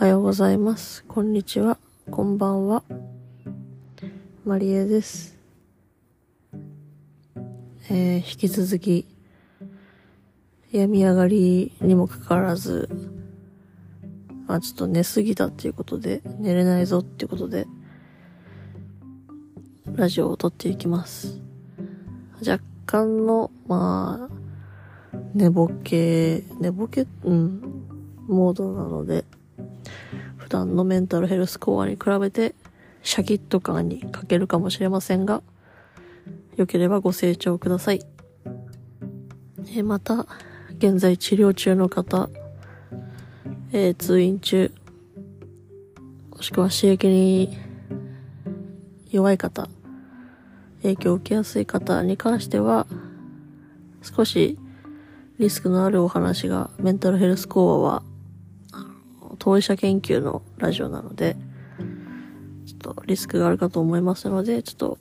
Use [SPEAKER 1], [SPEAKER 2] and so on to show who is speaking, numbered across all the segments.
[SPEAKER 1] おはようございます。こんにちは。こんばんは。マリエです。えー、引き続き、病み上がりにもかかわらず、まあちょっと寝すぎたっていうことで、寝れないぞっていうことで、ラジオを撮っていきます。若干の、まあ、寝ぼけ、寝ぼけ、うん、モードなので、普段のメンタルヘルスコアに比べて、シャキッと感に欠けるかもしれませんが、良ければご清聴ください。えまた、現在治療中の方、えー通院中、もしくは刺激に弱い方、影響を受けやすい方に関しては、少しリスクのあるお話が、メンタルヘルスコアは、当事者研究のラジオなので、ちょっとリスクがあるかと思いますので、ちょっと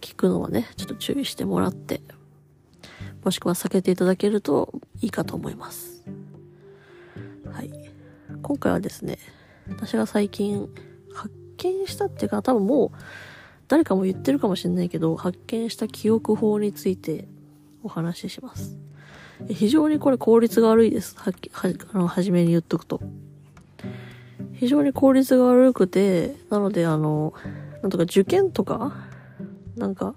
[SPEAKER 1] 聞くのはね、ちょっと注意してもらって、もしくは避けていただけるといいかと思います。はい。今回はですね、私が最近発見したっていうか、多分もう誰かも言ってるかもしれないけど、発見した記憶法についてお話しします。非常にこれ効率が悪いです。はっき、は、あの、初めに言っとくと。非常に効率が悪くて、なのであの、なんとか受験とか、なんか、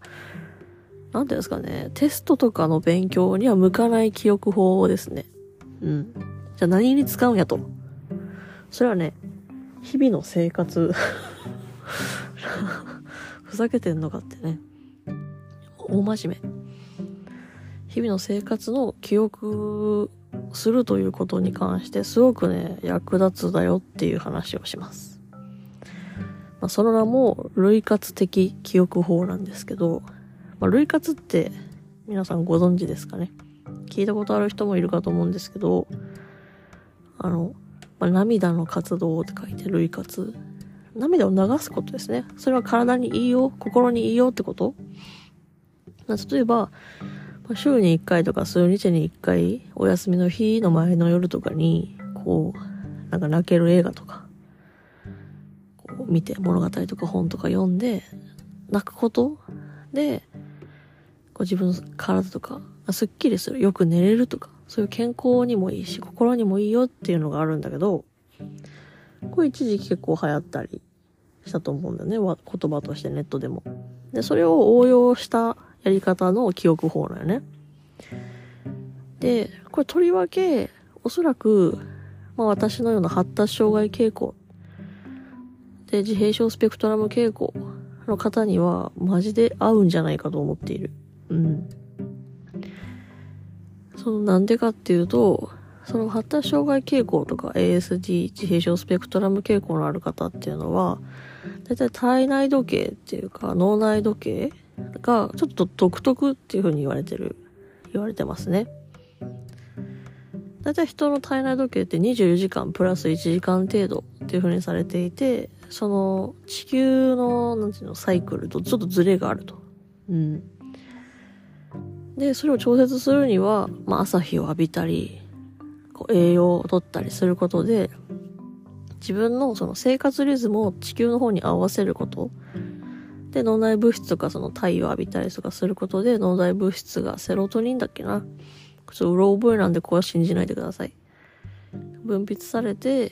[SPEAKER 1] なんていうんですかね、テストとかの勉強には向かない記憶法ですね。うん。じゃあ何に使うんやと。それはね、日々の生活。ふざけてんのかってね。大真面目。日々の生活の記憶するということに関してすごくね、役立つだよっていう話をします。まあ、その名も、類活的記憶法なんですけど、まあ、類活って皆さんご存知ですかね？聞いたことある人もいるかと思うんですけど、あの、まあ、涙の活動って書いて類活。涙を流すことですね。それは体にいいよ、心にいいよってこと？例えば、週に1回とか数日に1回、お休みの日の前の夜とかに、こう、なんか泣ける映画とか、こう見て物語とか本とか読んで、泣くことで、こう自分の体とか、すっきりする、よく寝れるとか、そういう健康にもいいし、心にもいいよっていうのがあるんだけど、これ一時期結構流行ったりしたと思うんだよね、言葉としてネットでも。で、それを応用したやり方の記憶法だよね。で、これとりわけ、おそらく、まあ私のような発達障害傾向、で、自閉症スペクトラム傾向の方には、マジで合うんじゃないかと思っている。うん。そのなんでかっていうと、その発達障害傾向とか ASD 自閉症スペクトラム傾向のある方っていうのは、だいたい体内時計っていうか脳内時計がちょっと独特っていう風に言われてる、言われてますね。だいたい人の体内時計って24時間プラス1時間程度っていう風にされていて、その地球の、なんていうの、サイクルとちょっとズレがあると。うん。で、それを調節するには、まあ朝日を浴びたり、こう栄養を取ったりすることで、自分のその生活リズムを地球の方に合わせること。で、脳内物質とかその太陽を浴びたりとかすることで、脳内物質がセロトニンだっけな？ちょっとうろ覚えなんでこれは信じないでください。分泌されて、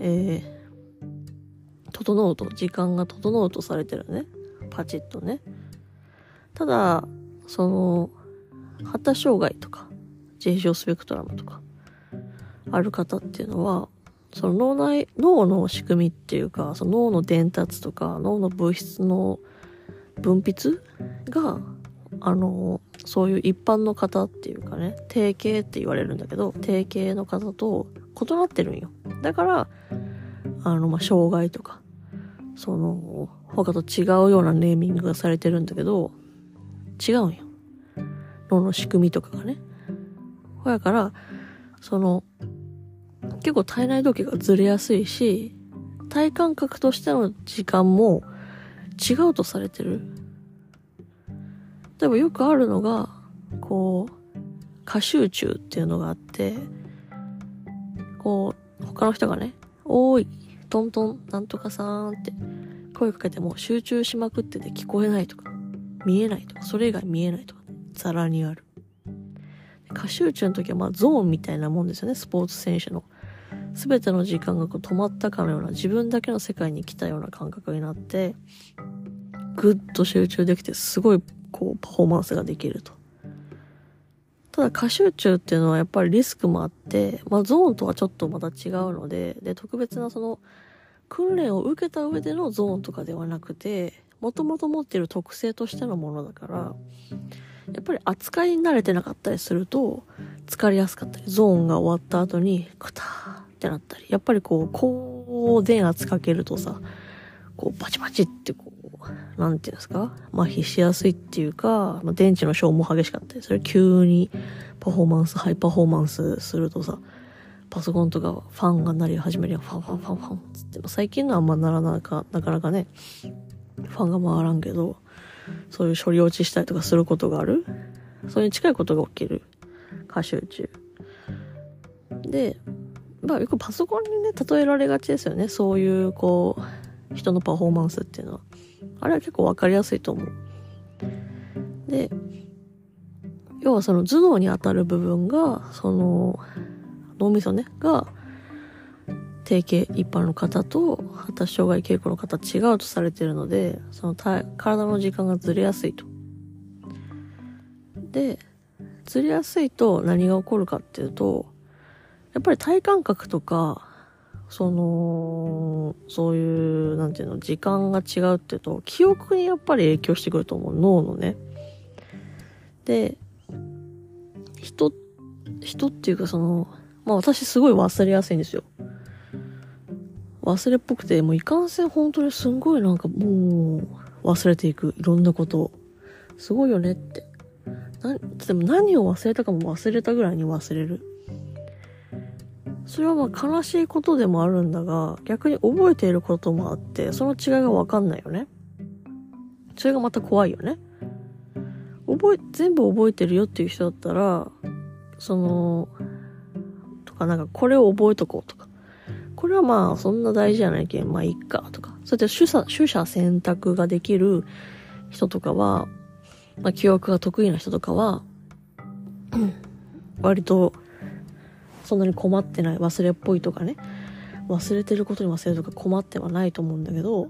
[SPEAKER 1] えー、整うと、時間が整うとされてるね。パチッとね。ただ、その、発達障害とか、自閉症スペクトラムとか、ある方っていうのは、その脳内、脳の仕組みっていうか、その脳の伝達とか、脳の物質の分泌が、あの、そういう一般の方っていうかね、定型って言われるんだけど、定型の方と異なってるんよ。だから、あの、まあ、障害とか、その、他と違うようなネーミングがされてるんだけど、違うんよ。脳の仕組みとかがね。ほやから、その、結構体内時計がずれやすいし、体感覚としての時間も違うとされてる。例えばよくあるのが、こう、過集中っていうのがあって、こう、他の人がね、おーい、トントン、なんとかさーんって声かけても集中しまくってて聞こえないとか、見えないとか、それ以外見えないとか、ね、ザラにある。過集中の時はまあゾーンみたいなもんですよね、スポーツ選手の。全ての時間がこう止まったかのような自分だけの世界に来たような感覚になってぐっと集中できてすごいこうパフォーマンスができると。ただ過集中っていうのはやっぱりリスクもあって、まあゾーンとはちょっとまた違うので、で、特別なその訓練を受けた上でのゾーンとかではなくて、もともと持っている特性としてのものだから、やっぱり扱いに慣れてなかったりすると、疲れやすかったり、ゾーンが終わった後に、クターってなったり、やっぱりこう、高電圧かけるとさ、こう、バチバチってこう、なんていうんですか？麻痺しやすいっていうか、まあ、電池の消耗激しかったり、それ急にパフォーマンス、ハイパフォーマンスするとさ、パソコンとかファンが鳴り始めるよ。ファンファンファンファンつって最近のはあんまならなか、なかなかね、ファンが回らんけど、そういう処理落ちしたりとかすることがある。それに近いことが起きる。過集中。で、まあよくパソコンにね、例えられがちですよね。そういう、こう、人のパフォーマンスっていうのは。あれは結構わかりやすいと思う。で、要はその頭脳に当たる部分が、その、脳みそね、が、定型一般の方と発達障害傾向の方違うとされてるので、その体の時間がずれやすいと。で、ずれやすいと何が起こるかっていうと、やっぱり体感覚とか、その、そういう、なんていうの、時間が違うっていうと、記憶にやっぱり影響してくると思う、脳のね。で、人、人っていうかその、まあ私すごい忘れやすいんですよ。忘れっぽくて、もういかんせん本当にすんごいなんかもう忘れていく。いろんなことを。すごいよねって。な、でも何を忘れたかも忘れたぐらいに忘れる。それはまあ悲しいことでもあるんだが、逆に覚えていることもあって、その違いがわかんないよね。それがまた怖いよね。覚え、全部覚えてるよっていう人だったら、その、とかなんかこれを覚えとこうとか。これはまあそんな大事じゃないけん、まあいっかとか。そうやって取捨、取捨選択ができる人とかは、まあ記憶が得意な人とかは、割とそんなに困ってない忘れっぽいとかね。忘れてることに忘れるとか困ってはないと思うんだけど、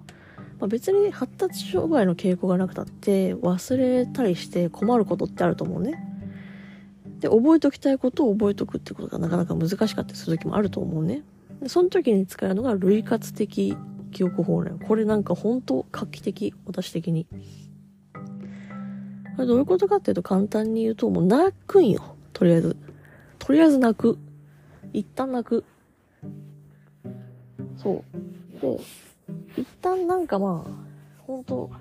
[SPEAKER 1] まあ、別に発達障害の傾向がなくたって忘れたりして困ることってあると思うね。で覚えておきたいことを覚えておくってことがなかなか難しかったりする時もあると思うね。でその時に使うのが類活的記憶法ねこれなんか本当画期的私的に。これどういうことかっていうと簡単に言うともう泣くんよ。とりあえず。とりあえず泣く。一旦泣く。そう。で、一旦なんかまあ、本当好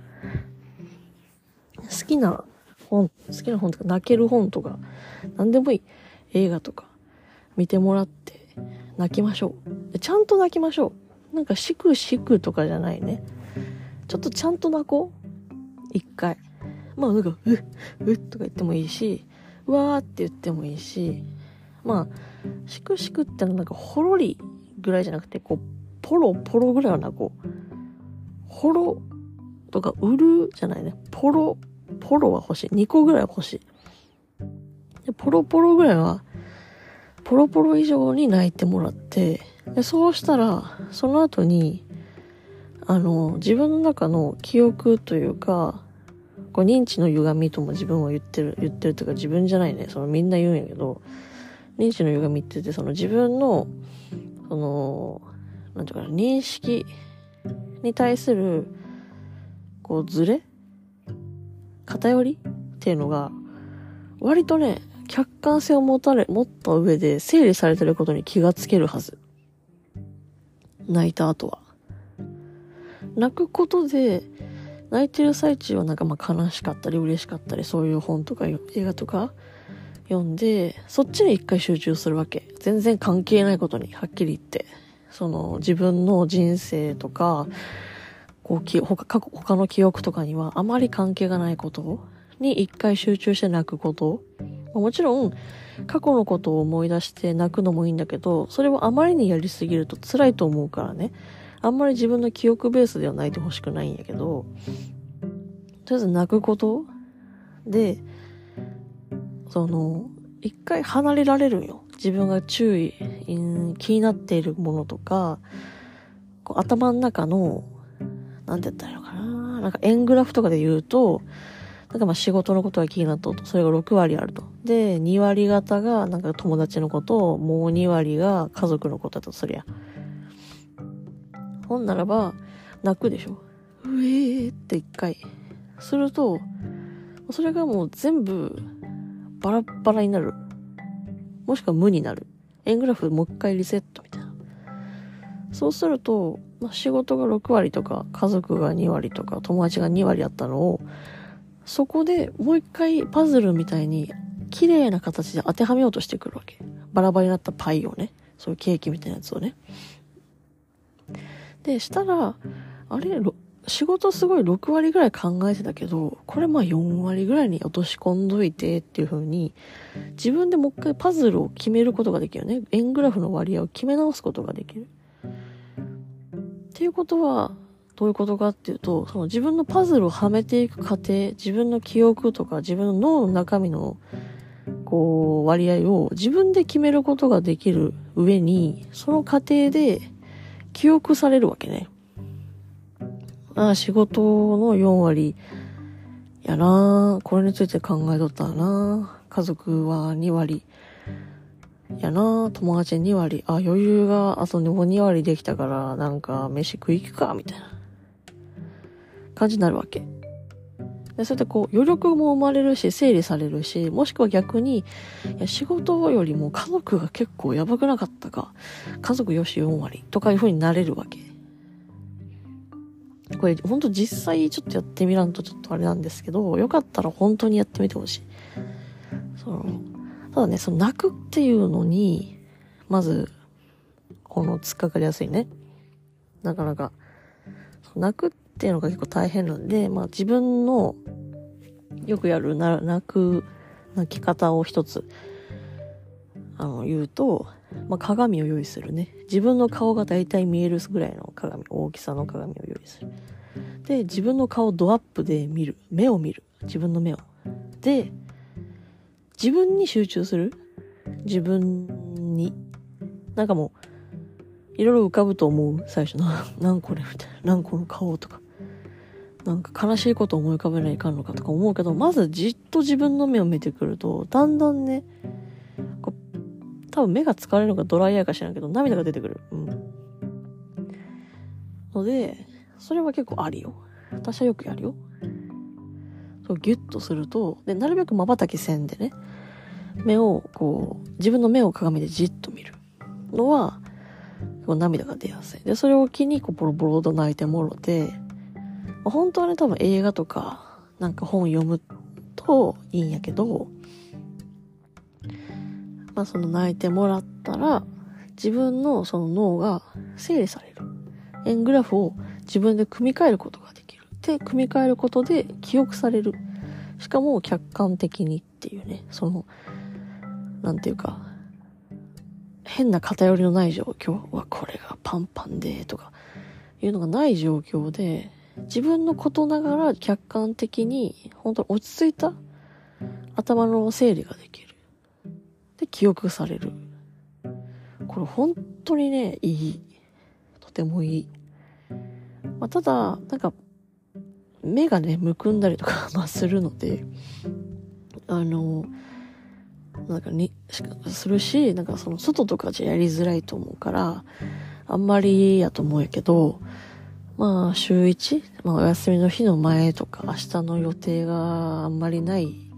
[SPEAKER 1] きな本、好きな本とか泣ける本とか、何でもいい。映画とか見てもらって泣きましょう。ちゃんと泣きましょう。なんかしくしくとかじゃないね。ちょっとちゃんと泣こう。一回。まあなんか、うっ、うっとか言ってもいいし、わーって言ってもいいし、まあ、しくしくってのなんかほろりぐらいじゃなくて、こう、ポロポロぐらいはな、こう、ほろとか、うるじゃないね。ポロ、ポロは欲しい。2個ぐらいは欲しい。で、ポロポロぐらいは、ポロポロ以上に泣いてもらって、でそうしたら、その後に、あの、自分の中の記憶というか、こう認知の歪みとも自分は言ってる、言ってるというか自分じゃないね。そのみんな言うんやけど、認知の歪みって言って、その自分の、その、なんていうかな、認識に対する、こう、ずれ偏りっていうのが、割とね、客観性を持たれ、持った上で整理されてることに気がつけるはず。泣いた後は。泣くことで、泣いてる最中はなんかまあ悲しかったり嬉しかったりそういう本とか映画とか読んで、そっちに一回集中するわけ。全然関係ないことに、はっきり言って。その、自分の人生とか、こう、き、他、他の記憶とかにはあまり関係がないことに一回集中して泣くこともちろん、過去のことを思い出して泣くのもいいんだけど、それをあまりにやりすぎると辛いと思うからね。あんまり自分の記憶ベースでは泣いてほしくないんやけど、とりあえず泣くことで、その、一回離れられるよ。自分が注意、気になっているものとか、こう頭の中の、なんて言ったらいいのかななんか円グラフとかで言うと、なんかまあ仕事のことが気になったと。それが6割あると。で、2割方がなんか友達のこと、もう2割が家族のことだとすりゃ。ほんならば、泣くでしょ。うえーって一回。すると、それがもう全部バラバラになる。もしくは無になる。円グラフもう一回リセットみたいな。そうすると、まあ、仕事が6割とか、家族が2割とか、友達が2割あったのを、そこでもう一回パズルみたいに綺麗な形で当てはめようとしてくるわけ。バラバラになったパイをね。そういうケーキみたいなやつをね。で、したら、あれ、仕事すごい6割ぐらい考えてたけど、これまあ4割ぐらいに落とし込んどいてっていう風に、自分でもう一回パズルを決めることができるね。円グラフの割合を決め直すことができる。っていうことは、どういうことかっていうと、その自分のパズルをはめていく過程、自分の記憶とか自分の脳の中身の、こう、割合を自分で決めることができる上に、その過程で記憶されるわけね。あ、仕事の4割。やなこれについて考えとったな。家族は2割。やな。友達2割。あ、余裕があともう2割できたから、なんか飯食い行くか、みたいな。感じになるわけ。で、それでこう、余力も生まれるし、整理されるし、もしくは逆に、いや、仕事よりも家族が結構やばくなかったか、家族よし4割。とかいう風になれるわけ。これ、ほんと実際ちょっとやってみらんとちょっとあれなんですけど、よかったら本当にやってみてほしい。その、ただね、その泣くっていうのに、まず、この突っかかりやすいね。なかなか。泣くっていうのが結構大変なんで、まあ自分のよくやる泣く、泣き方を一つ、あの、言うと、まあ、鏡を用意するね。自分の顔が大体見えるぐらいの鏡、大きさの鏡を用意する。で、自分の顔ドアップで見る。目を見る。自分の目を。で、自分に集中する。自分に。なんかもう、いろいろ浮かぶと思う。最初の、なんこれ？みたいな。なんこの顔とか。なんか悲しいこと思い浮かべないかんのかとか思うけど、まずじっと自分の目を見てくると、だんだんね、多分目が疲れるのかドライヤーか知らんけど、涙が出てくる。うん。ので、それは結構ありよ。私はよくやるよ。そう、ギュッとすると、で、なるべく瞬き線でね、目を、こう、自分の目を鏡でじっと見るのは、こう涙が出やすい。で、それを機に、こう、ボロボロと泣いてもろて、まあ、本当はね、多分映画とか、なんか本読むといいんやけど、まあその泣いてもらったら、自分のその脳が整理される。円グラフを自分で組み替えることができる。で、組み替えることで記憶される。しかも客観的にっていうね、その、なんていうか、変な偏りのない状況はこれがパンパンでとかいうのがない状況で自分のことながら客観的に本当に落ち着いた頭の整理ができる。記憶される。これ本当にね、いい。とてもいい。まあ、ただ、なんか、目がね、むくんだりとか まあ、するので、あの、なんかに、するし、なんかその外とかじゃやりづらいと思うから、あんまりやと思うけど、まあ、週1、まあ、お休みの日の前とか、明日の予定があんまりない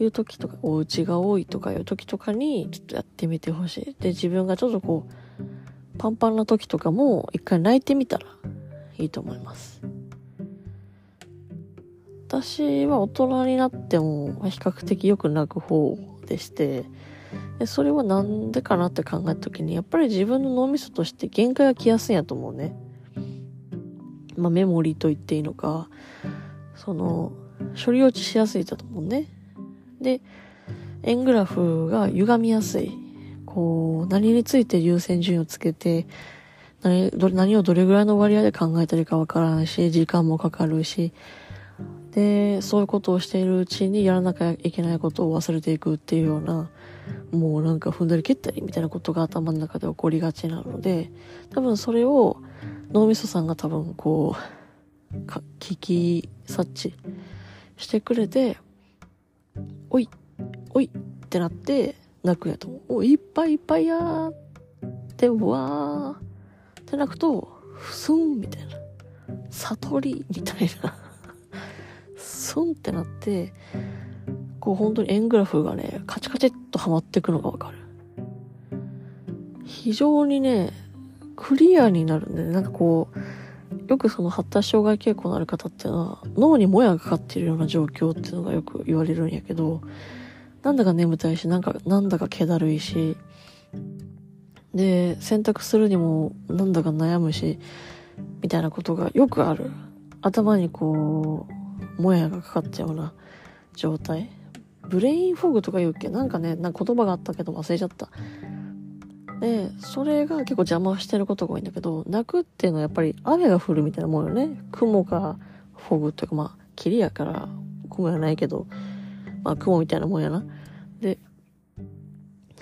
[SPEAKER 1] いう時とか、お家が多いとかいう時とかに、ちょっとやってみてほしい。で、自分がちょっとこう、パンパンな時とかも、一回泣いてみたらいいと思います。私は大人になっても、比較的よく泣く方でして、でそれはなんでかなって考えた時に、やっぱり自分の脳みそとして限界が来やすいんやと思うね。まあ、メモリーと言っていいのか、その、処理落ちしやすいだと思うね。で、円グラフが歪みやすい。こう、何について優先順位をつけて、何ど何をどれぐらいの割合で考えたりかわからんし、時間もかかるし、で、そういうことをしているうちにやらなきゃいけないことを忘れていくっていうような、もうなんか踏んだり蹴ったりみたいなことが頭の中で起こりがちなので、多分それを脳みそさんが多分こう、か聞き察知してくれて、おい、おいってなって泣くんやと思う。おいっぱいいっぱいやーってわーって泣くと、ふすんみたいな。悟りみたいな。スンってなって、こう本当に円グラフがね、カチカチっとはまっていくのがわかる。非常にね、クリアになるんで、ね、なんかこう、よくその発達障害傾向のある方っていうのは、脳にもやがかかっているような状況っていうのがよく言われるんやけど、なんだか眠たいし、なんか、なんだか気だるいし、で、選択するにもなんだか悩むし、みたいなことがよくある。頭にこう、もやがかかっちゃうような状態。ブレインフォグとか言うっけ？なんかね、なんか言葉があったけど忘れちゃった。で、それが結構邪魔してることが多いんだけど、泣くっていうのはやっぱり雨が降るみたいなもんよね。雲がフォグというかまあ、霧やから雲やないけど、まあ雲みたいなもんやな。で、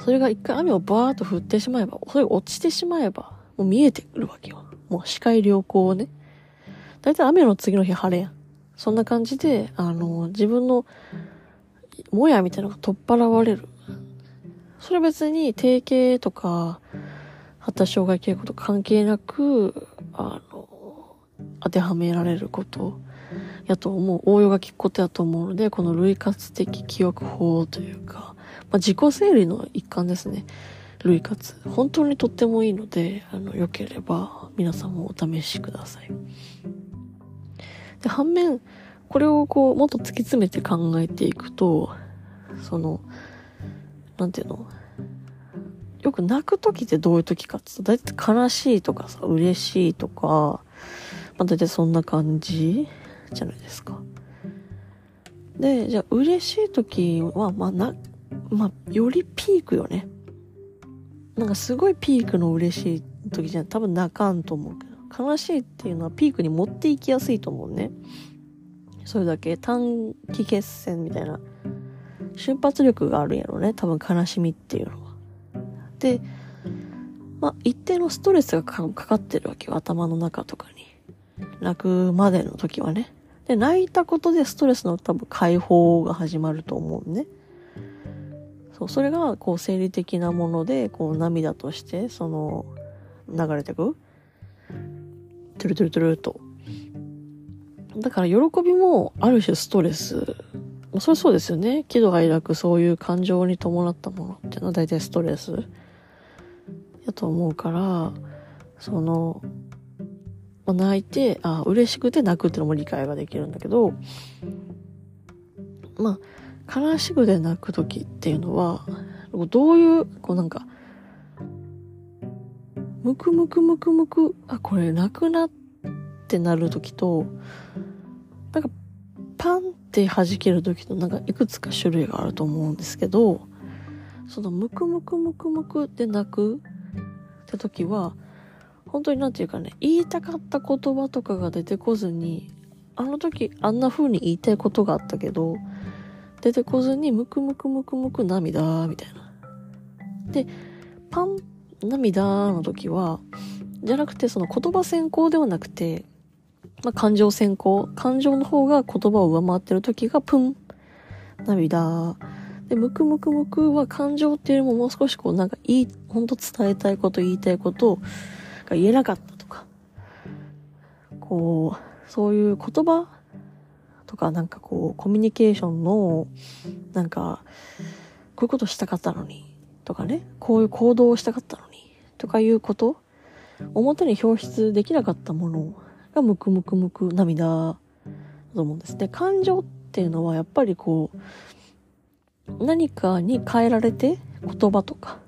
[SPEAKER 1] それが一回雨をバーっと降ってしまえば、それが落ちてしまえば、もう見えてくるわけよ。もう視界良好をね。だいたい雨の次の日晴れやん。そんな感じで、あの、自分の、もやみたいなのが取っ払われる。それ別に定型とか、発達障害傾向と関係なく、あの、当てはめられることやと思う。応用が効くことやと思うので、この類活的記憶法というか、まあ、自己整理の一環ですね。類活。本当にとってもいいので、あの、良ければ皆さんもお試しください。で、反面、これをこう、もっと突き詰めて考えていくと、その、なんていうの？よく泣く時ってどういう時かって言ったら、だいたい悲しいとかさ、嬉しいとか、まあ、だいたいそんな感じじゃないですか。で、じゃあ嬉しい時は、まあな、まあ、よりピークよね。なんかすごいピークの嬉しい時じゃ多分泣かんと思うけど、悲しいっていうのはピークに持っていきやすいと思うね。それだけ短期決戦みたいな瞬発力があるんやろね。多分悲しみっていうのは。で、まあ、一定のストレスがかかってるわけよ。頭の中とかに。泣くまでの時はね。で、泣いたことでストレスの多分解放が始まると思うね。そう、それが、こう、生理的なもので、こう、涙として、その、流れてく。トゥルトゥルトゥルと。だから、喜びも、ある種ストレス。それそうですよね。喜怒哀楽、そういう感情に伴ったものっていうのは大体ストレス。やと思うから、その、まあ、泣いて、あ、嬉しくて泣くっていうのも理解ができるんだけど、まあ、悲しくで泣く時っていうのは、どういう、こうなんか、ムクムクムクムク、あ、これ泣くなってなる時と、なんか、パンって弾ける時となんかいくつか種類があると思うんですけど、そのムクムクムクムクで泣くって時は、本当になんていうかね、言いたかった言葉とかが出てこずに、あの時あんな風に言いたいことがあったけど、出てこずに、ムクムクムクムク涙、みたいな。で、パン、涙の時は、じゃなくて、その言葉先行ではなくて、まあ、感情先行。感情の方が言葉を上回ってる時が、プン、涙。で、ムクムクムクは感情っていうよりももう少しこう、なんかいい、ほんと伝えたいこと、言いたいことが言えなかったとか、こう、そういう言葉とか、なんかこう、コミュニケーションの、なんか、こういうことしたかったのに、とかね、こういう行動をしたかったのに、とかいうこと、表に表出できなかったものが、ムクムクムク涙だと思うんですね。感情っていうのは、やっぱりこう、何かに変えられて、言葉とか、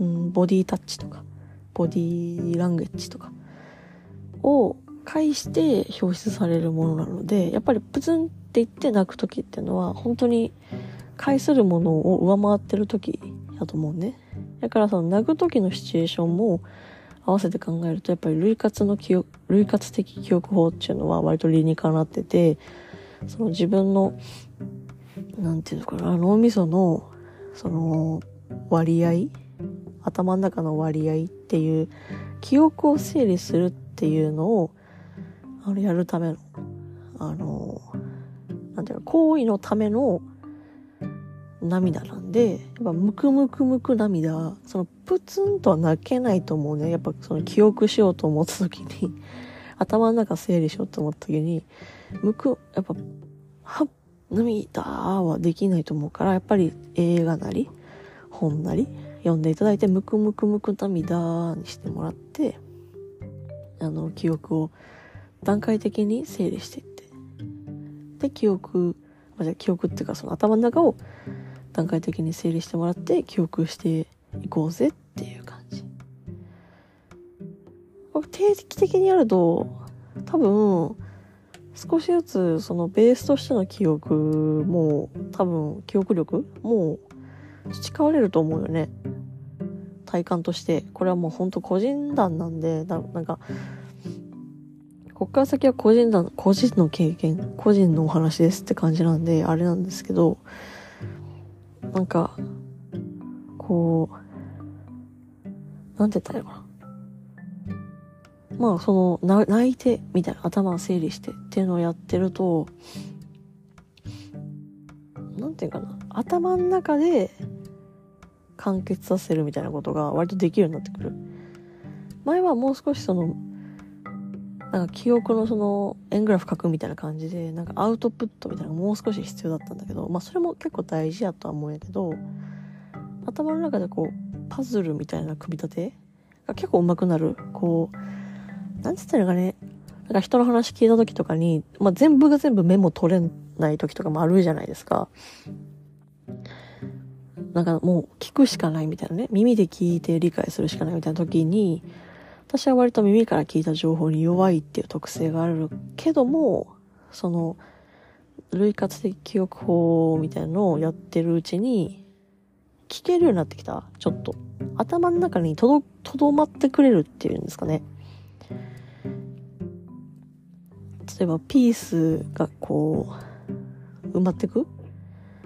[SPEAKER 1] うん、ボディタッチとか、ボディランゲッジとかを介して表出されるものなので、やっぱりプツンって言って泣く時っていうのは、本当に介するものを上回ってる時やと思うね。だからその泣く時のシチュエーションも合わせて考えるとやっぱり類活の記憶、類活的記憶法っていうのは割と理にかなってて、その自分の、なんていうのかな、脳みその、その割合、頭の中の割合っていう記憶を整理するっていうのを、あれやるための、あの、なんていうの、行為のための涙なんで、やっぱムクムクムク涙、そのプツンとは泣けないと思うね。やっぱその記憶しようと思った時に、頭の中整理しようと思った時に、むく、やっぱ、はっ、涙はできないと思うから、やっぱり映画なり、本なり、読んでいただいて、ムクムクムク涙にしてもらって、あの、記憶を段階的に整理していって。で、記憶、じゃ記憶っていうかその頭の中を段階的に整理してもらって記憶していこうぜっていう感じ。定期的にやると多分少しずつそのベースとしての記憶も多分記憶力も培われると思うよね。体感として。これはもうほんと個人談なんで、ななんか、こっから先は個人談、個人の経験、個人のお話ですって感じなんで、あれなんですけど、なんか、こう、なんて言ったらいいのかな。まあ、その、泣いて、みたいな、頭を整理してっていうのをやってると、なんていうかな、頭の中で完結させるみたいなことが割とできるようになってくる。前はもう少しその、なんか記憶のその円グラフ書くみたいな感じで、なんかアウトプットみたいなのがもう少し必要だったんだけど、まあそれも結構大事やとは思うんやけど、頭の中でこう、パズルみたいな組み立てが結構上手くなる。こう、なんつったらいいかね、なんか人の話聞いた時とかに、まあ全部が全部メモ取れない時とかもあるじゃないですか。なんかもう聞くしかないみたいなね、耳で聞いて理解するしかないみたいな時に、私は割と耳から聞いた情報に弱いっていう特性があるけども、その、類活的記憶法みたいなのをやってるうちに、聞けるようになってきた。ちょっと。頭の中にとど、とどまってくれるっていうんですかね。例えば、ピースがこう、埋まってく？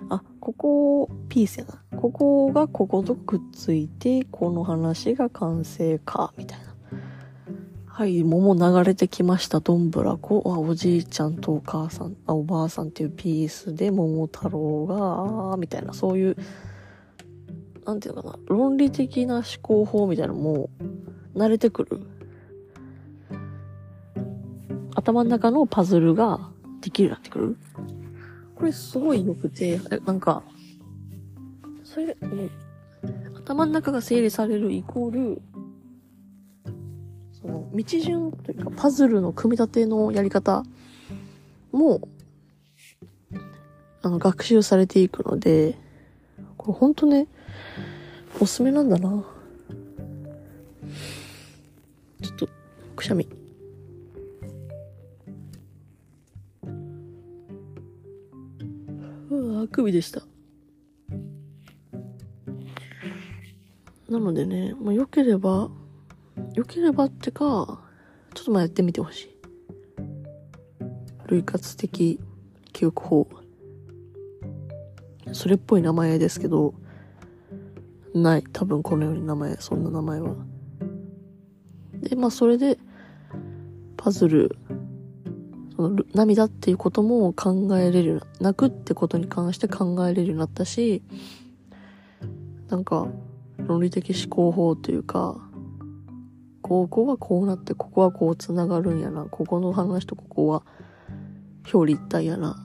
[SPEAKER 1] あ、ここ、ピースやな。ここがこことくっついて、この話が完成か、みたいな。はい、桃流れてきました。どんぶらこ。あ、おじいちゃんとお母さん、あ、おばあさんっていうピースで桃太郎が、みたいな、そういう、なんていうのかな、論理的な思考法みたいなのも、慣れてくる。頭の中のパズルができるようになってくる。これすごい良くて、なんか、それ、頭の中が整理されるイコール、道順というかパズルの組み立てのやり方も、あの、学習されていくので、これほんとね、おすすめなんだな。ちょっと、くしゃみ。うわ、あくびでした。なのでね、まあ、良ければ、良ければってか、ちょっとまあやってみてほしい。類活的記憶法。それっぽい名前ですけど、ない。多分このように名前、そんな名前は。で、まあそれで、パズル、その涙っていうことも考えれる、泣くってことに関して考えれるようになったし、なんか、論理的思考法というか、ここはこうなって、ここはこう繋がるんやな。ここの話とここは表裏一体やな。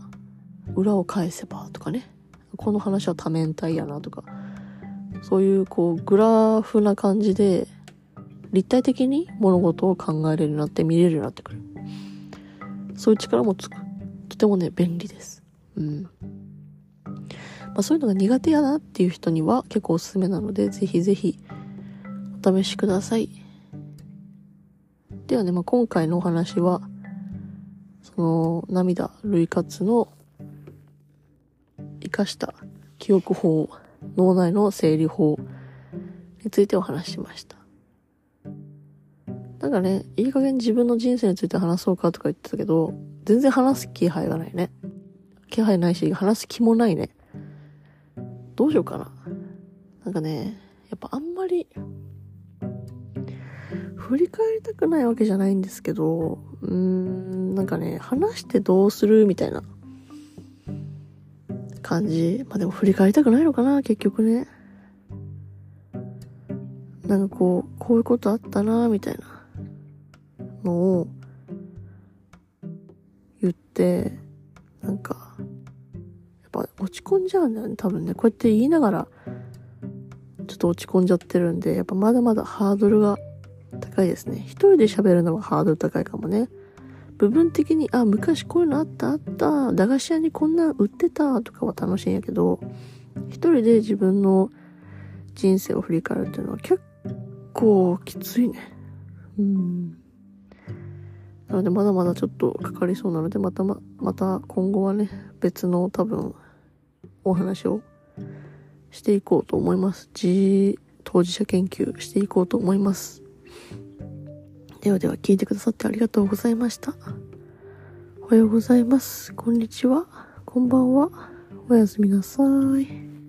[SPEAKER 1] 裏を返せばとかね。この話は多面体やなとか。そういうこうグラフな感じで立体的に物事を考えれるようになって見れるようになってくる。そういう力もつく。とてもね、便利です。うん。まあそういうのが苦手やなっていう人には結構おすすめなので、ぜひぜひお試しください。ではね、まあ、今回のお話は、その、涙、類活の、生かした記憶法、脳内の整理法についてお話ししました。なん。かね、いい加減自分の人生について話そうかとか言ってたけど、全然話す気配がないね。気配ないし、話す気もないね。どうしようかな。なん。かね、やっぱあん。まり、振り返りたくないわけじゃないんですけど、うーん、なんかね、話してどうするみたいな感じ。まあでも振り返りたくないのかな、結局ね。なんかこう、こういうことあったな、みたいなのを言って、なんか、やっぱ落ち込んじゃうんだよね、多分ね。こうやって言いながら、ちょっと落ち込んじゃってるんで、やっぱまだまだハードルが高いですね。一人で喋るのはハードル高いかもね。部分的に、あ、昔こういうのあったあった、駄菓子屋にこんな売ってたとかは楽しいんやけど、一人で自分の人生を振り返るっていうのは結構きついね。うん。なのでまだまだちょっとかかりそうなので、またま、また今後はね、別の多分お話をしていこうと思います。自当事者研究していこうと思います。ではでは聞いてくださってありがとうございました。おはようございます。こんにちは。こんばんは。おやすみなさい。